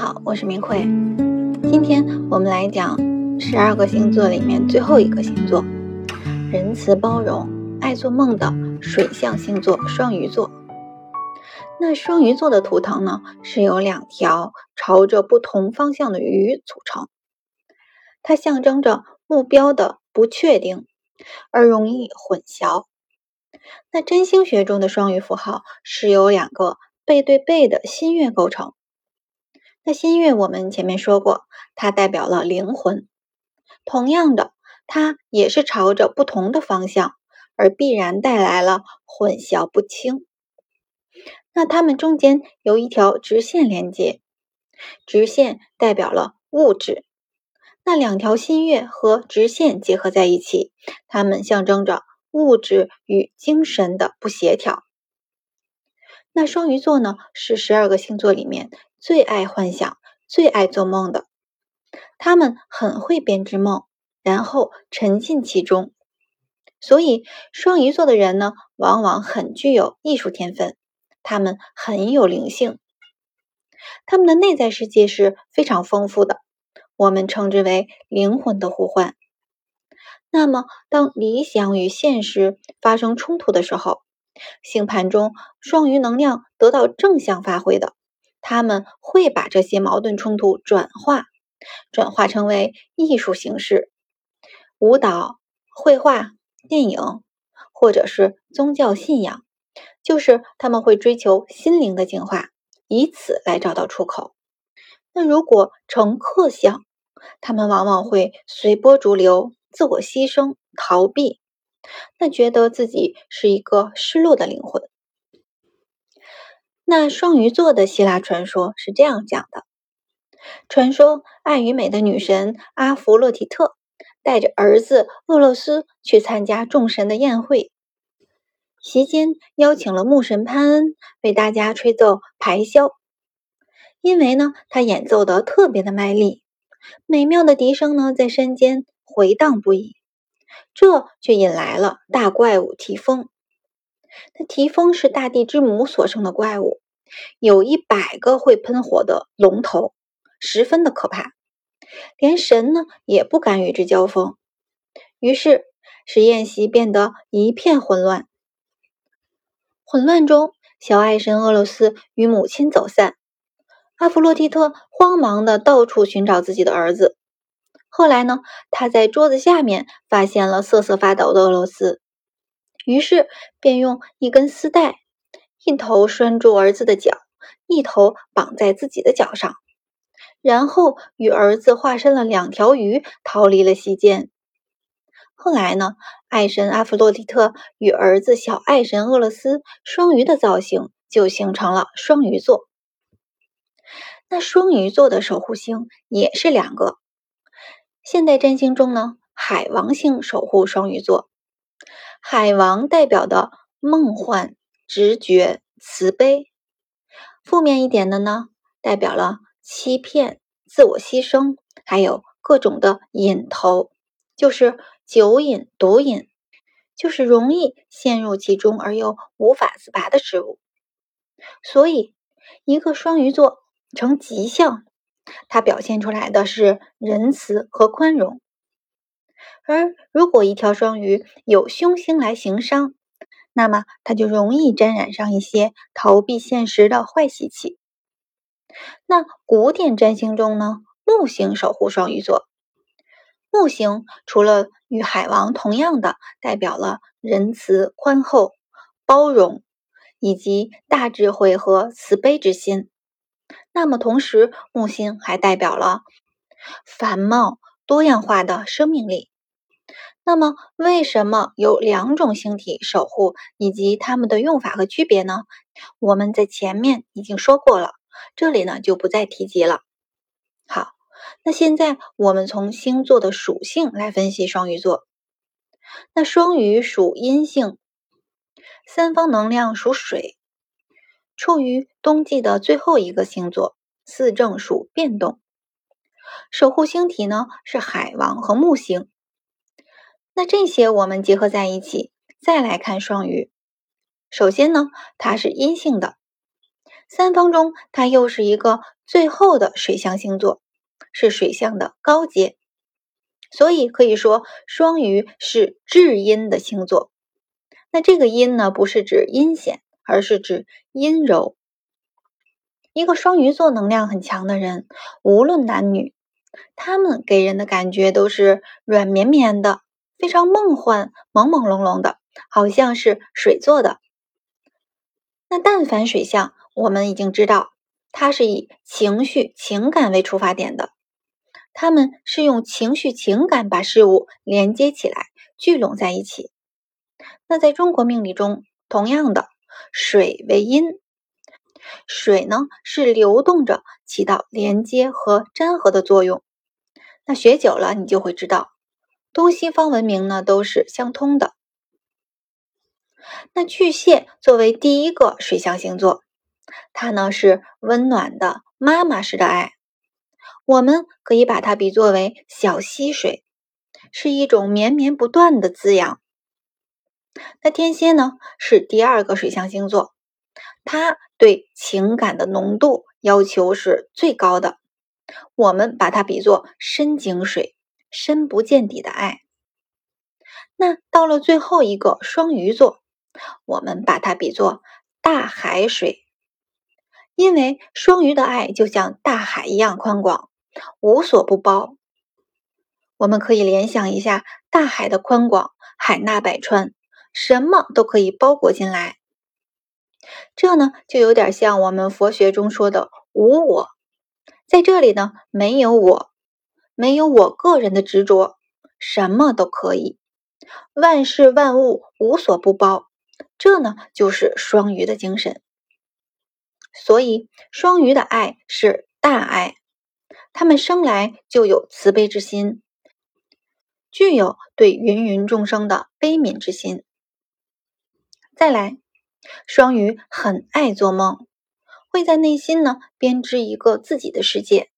好，我是明慧。今天我们来讲十二个星座里面最后一个星座——仁慈包容、爱做梦的水象星座双鱼座。那双鱼座的图腾呢，是由两条朝着不同方向的鱼组成，它象征着目标的不确定，而容易混淆。那占星学中的双鱼符号是由两个背对背的新月构成。那新月，我们前面说过，它代表了灵魂。同样的，它也是朝着不同的方向，而必然带来了混淆不清。那它们中间有一条直线连接，直线代表了物质。那两条新月和直线结合在一起，它们象征着物质与精神的不协调。那双鱼座呢，是十二个星座里面。最爱幻想、最爱做梦的，他们很会编织梦，然后沉浸其中。所以，双鱼座的人呢，往往很具有艺术天分，他们很有灵性，他们的内在世界是非常丰富的，我们称之为灵魂的呼唤。那么，当理想与现实发生冲突的时候，星盘中双鱼能量得到正向发挥的。他们会把这些矛盾冲突转化，转化成为艺术形式，舞蹈、绘画、电影，或者是宗教信仰，就是他们会追求心灵的净化，以此来找到出口。那如果成客相，他们往往会随波逐流、自我牺牲、逃避，那觉得自己是一个失落的灵魂。那双鱼座的希腊传说是这样讲的：传说爱与美的女神阿弗洛狄特带着儿子厄洛斯去参加众神的宴会，席间邀请了牧神潘恩为大家吹奏排箫。因为呢，他演奏的特别的卖力，美妙的笛声呢在山间回荡不已，这却引来了大怪物提丰。那提丰是大地之母所生的怪物，有一百个会喷火的龙头，十分的可怕，连神呢也不敢与之交锋。于是实验席变得一片混乱。混乱中，小爱神俄罗斯与母亲走散，阿弗洛狄特慌忙的到处寻找自己的儿子。后来呢，他在桌子下面发现了瑟瑟发抖的俄罗斯。于是便用一根丝带，一头拴住儿子的脚，一头绑在自己的脚上，然后与儿子化身了两条鱼，逃离了席间。后来呢，爱神阿弗洛狄特与儿子小爱神厄勒斯双鱼的造型就形成了双鱼座。那双鱼座的守护星也是两个。现代占星中呢，海王星守护双鱼座。海王代表的梦幻、直觉、慈悲；负面一点的呢，代表了欺骗、自我牺牲，还有各种的瘾头，就是酒瘾、毒瘾，就是容易陷入其中而又无法自拔的事物。所以，一个双鱼座呈吉象，它表现出来的是仁慈和宽容。而如果一条双鱼有凶星来行伤，那么它就容易沾染上一些逃避现实的坏习气。那古典占星中呢，木星守护双鱼座。木星除了与海王同样的代表了仁慈、宽厚、包容以及大智慧和慈悲之心，那么同时木星还代表了繁茂多样化的生命力。那么，为什么有两种星体守护，以及它们的用法和区别呢？我们在前面已经说过了，这里呢就不再提及了。好，那现在我们从星座的属性来分析双鱼座。那双鱼属阴性，三方能量属水，处于冬季的最后一个星座，四正属变动，守护星体呢是海王和木星。那这些我们结合在一起，再来看双鱼。首先呢，它是阴性的，三方中它又是一个最后的水象星座，是水象的高阶。所以可以说，双鱼是至阴的星座。那这个阴呢，不是指阴险，而是指阴柔。一个双鱼座能量很强的人，无论男女，他们给人的感觉都是软绵绵的，非常梦幻、朦朦胧胧的，好像是水做的。那但凡水象，我们已经知道，它是以情绪、情感为出发点的。他们是用情绪、情感把事物连接起来，聚拢在一起。那在中国命理中，同样的，水为阴，水呢是流动着，起到连接和粘合的作用。那学久了，你就会知道，东西方文明呢都是相通的。那巨蟹作为第一个水象星座，它呢是温暖的妈妈式的爱。我们可以把它比作为小溪水，是一种绵绵不断的滋养。那天蝎呢，是第二个水象星座，它对情感的浓度要求是最高的。我们把它比作深井水，深不见底的爱。那到了最后一个双鱼座，我们把它比作大海水，因为双鱼的爱就像大海一样宽广。无所不包，我们可以联想一下大海的宽广，海纳百川，什么都可以包裹进来。这呢，就有点像我们佛学中说的无我，在这里呢，没有我，没有我个人的执着，什么都可以，万事万物无所不包。这呢，就是双鱼的精神。所以，双鱼的爱是大爱。他们生来就有慈悲之心，具有对芸芸众生的悲悯之心。再来，双鱼很爱做梦，会在内心呢编织一个自己的世界。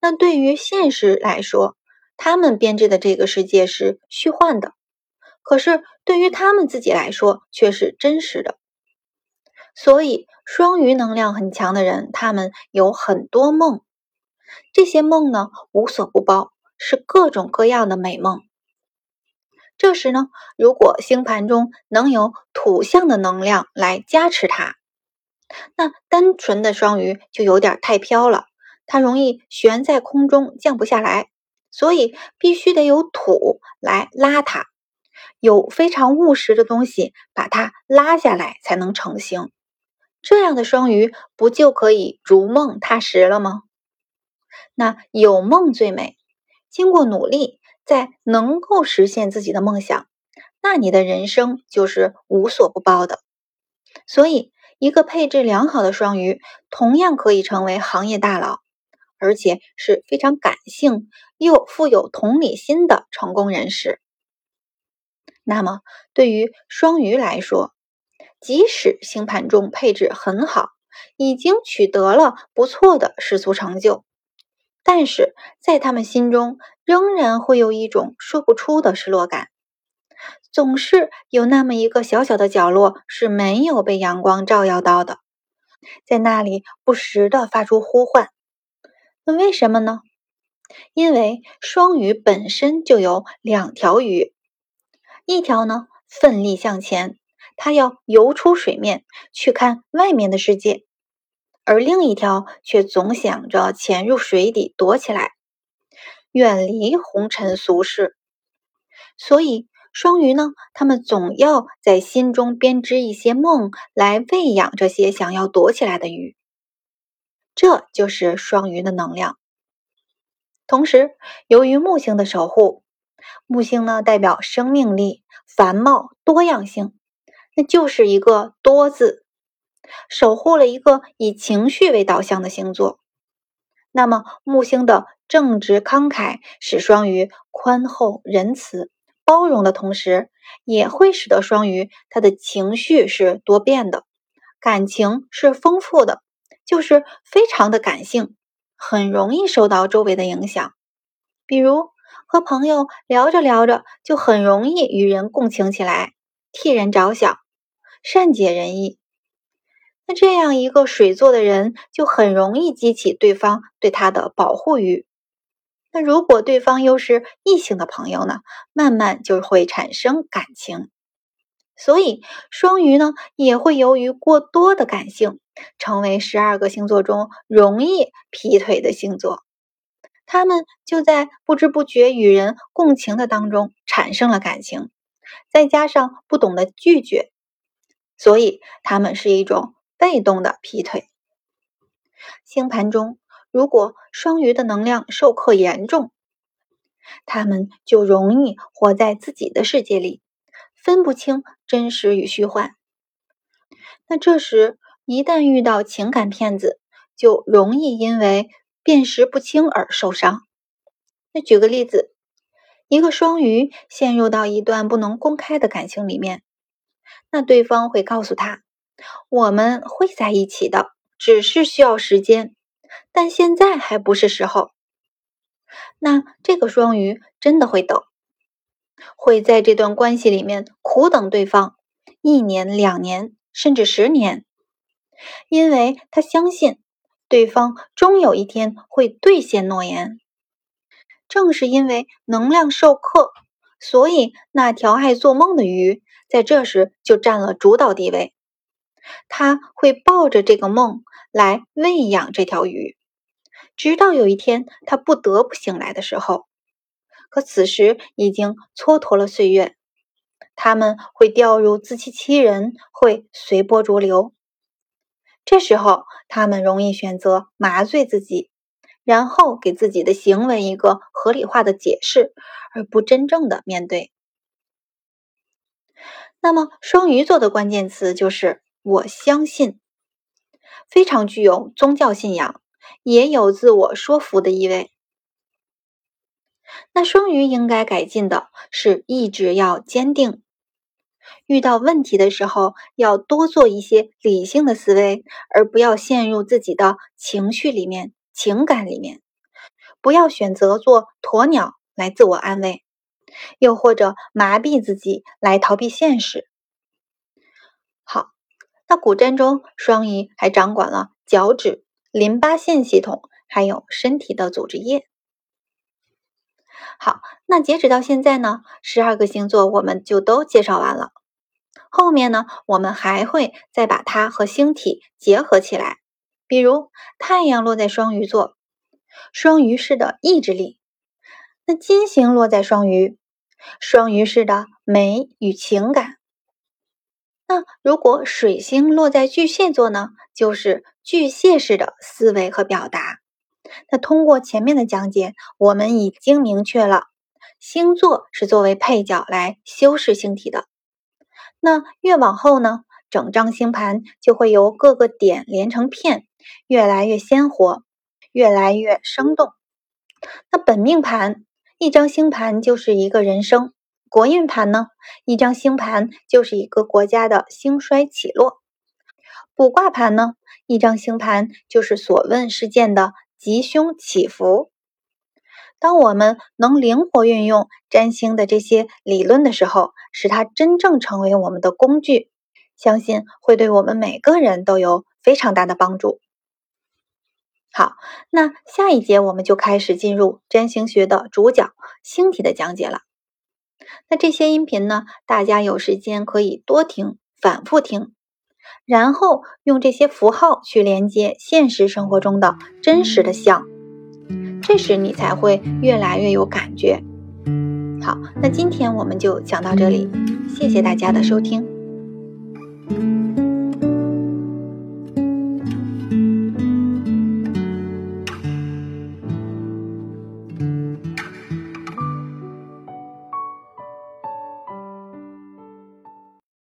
那对于现实来说，他们编织的这个世界是虚幻的；可是对于他们自己来说，却是真实的。所以，双鱼能量很强的人，他们有很多梦。这些梦呢，无所不包，是各种各样的美梦。这时呢，如果星盘中能有土象的能量来加持它，那单纯的双鱼就有点太飘了，它容易悬在空中降不下来，所以必须得有土来拉它，有非常务实的东西把它拉下来才能成型。这样的双鱼不就可以逐梦踏实了吗？那有梦最美，经过努力，在能够实现自己的梦想，那你的人生就是无所不包的。所以，一个配置良好的双鱼，同样可以成为行业大佬，而且是非常感性又富有同理心的成功人士。那么，对于双鱼来说，即使星盘中配置很好，已经取得了不错的世俗成就。但是在他们心中，仍然会有一种说不出的失落感，总是有那么一个小小的角落是没有被阳光照耀到的，在那里不时的发出呼唤。那为什么呢？因为双鱼本身就有两条鱼，一条呢奋力向前，它要游出水面去看外面的世界。而另一条却总想着潜入水底躲起来，远离红尘俗世。所以双鱼呢，他们总要在心中编织一些梦来喂养这些想要躲起来的鱼。这就是双鱼的能量。同时，由于木星的守护，木星呢代表生命力、繁茂、多样性，那就是一个多字。守护了一个以情绪为导向的星座，那么木星的正直慷慨，使双鱼宽厚仁慈、包容的同时，也会使得双鱼他的情绪是多变的，感情是丰富的，就是非常的感性，很容易受到周围的影响。比如和朋友聊着聊着，就很容易与人共情起来，替人着想，善解人意。那这样一个水做的人，就很容易激起对方对他的保护欲。那如果对方又是异性的朋友呢，慢慢就会产生感情。所以双鱼呢，也会由于过多的感性，成为十二个星座中容易劈腿的星座。他们就在不知不觉与人共情的当中产生了感情，再加上不懂得拒绝，所以他们是一种被动的劈腿。星盘中，如果双鱼的能量受克严重，他们就容易活在自己的世界里。分不清真实与虚幻，那这时一旦遇到情感骗子，就容易因为辨识不清而受伤。那举个例子，一个双鱼陷入到一段不能公开的感情里面，那对方会告诉他：“我们会在一起的，只是需要时间，但现在还不是时候。”那这个双鱼真的会等。会在这段关系里面苦等对方一年、两年，甚至十年，因为他相信对方终有一天会兑现诺言。正是因为能量受克，所以那条爱做梦的鱼在这时就占了主导地位。他会抱着这个梦来喂养这条鱼，直到有一天他不得不醒来的时候。可此时已经蹉跎了岁月，他们会掉入自欺欺人，会随波逐流。这时候，他们容易选择麻醉自己，然后给自己的行为一个合理化的解释，而不真正的面对。那么，双鱼座的关键词就是“我相信”，非常具有宗教信仰，也有自我说服的意味。那双鱼应该改进的是意志要坚定，遇到问题的时候要多做一些理性的思维，而不要陷入自己的情绪里面、情感里面，不要选择做鸵鸟来自我安慰，又或者麻痹自己来逃避现实。好，那古占中双鱼还掌管了脚趾、淋巴腺系统，还有身体的组织液。好，那截止到现在呢，十二个星座我们就都介绍完了。后面呢，我们还会再把它和星体结合起来，比如太阳落在双鱼座，双鱼式的意志力；那金星落在双鱼，双鱼式的美与情感。那如果水星落在巨蟹座呢，就是巨蟹式的思维和表达。那通过前面的讲解，我们已经明确了星座是作为配角来修饰星体的。那越往后呢，整张星盘就会由各个点连成片，越来越鲜活，越来越生动。那本命盘一张星盘就是一个人生，国运盘呢一张星盘就是一个国家的兴衰起落，卜卦盘呢一张星盘就是所问事件的。吉凶起伏。当我们能灵活运用占星的这些理论的时候，使它真正成为我们的工具，相信会对我们每个人都有非常大的帮助。好，那下一节我们就开始进入占星学的主角星体的讲解了。那这些音频呢，大家有时间可以多听、反复听。然后用这些符号去连接现实生活中的真实的像，这时你才会越来越有感觉。好，那今天我们就讲到这里，谢谢大家的收听。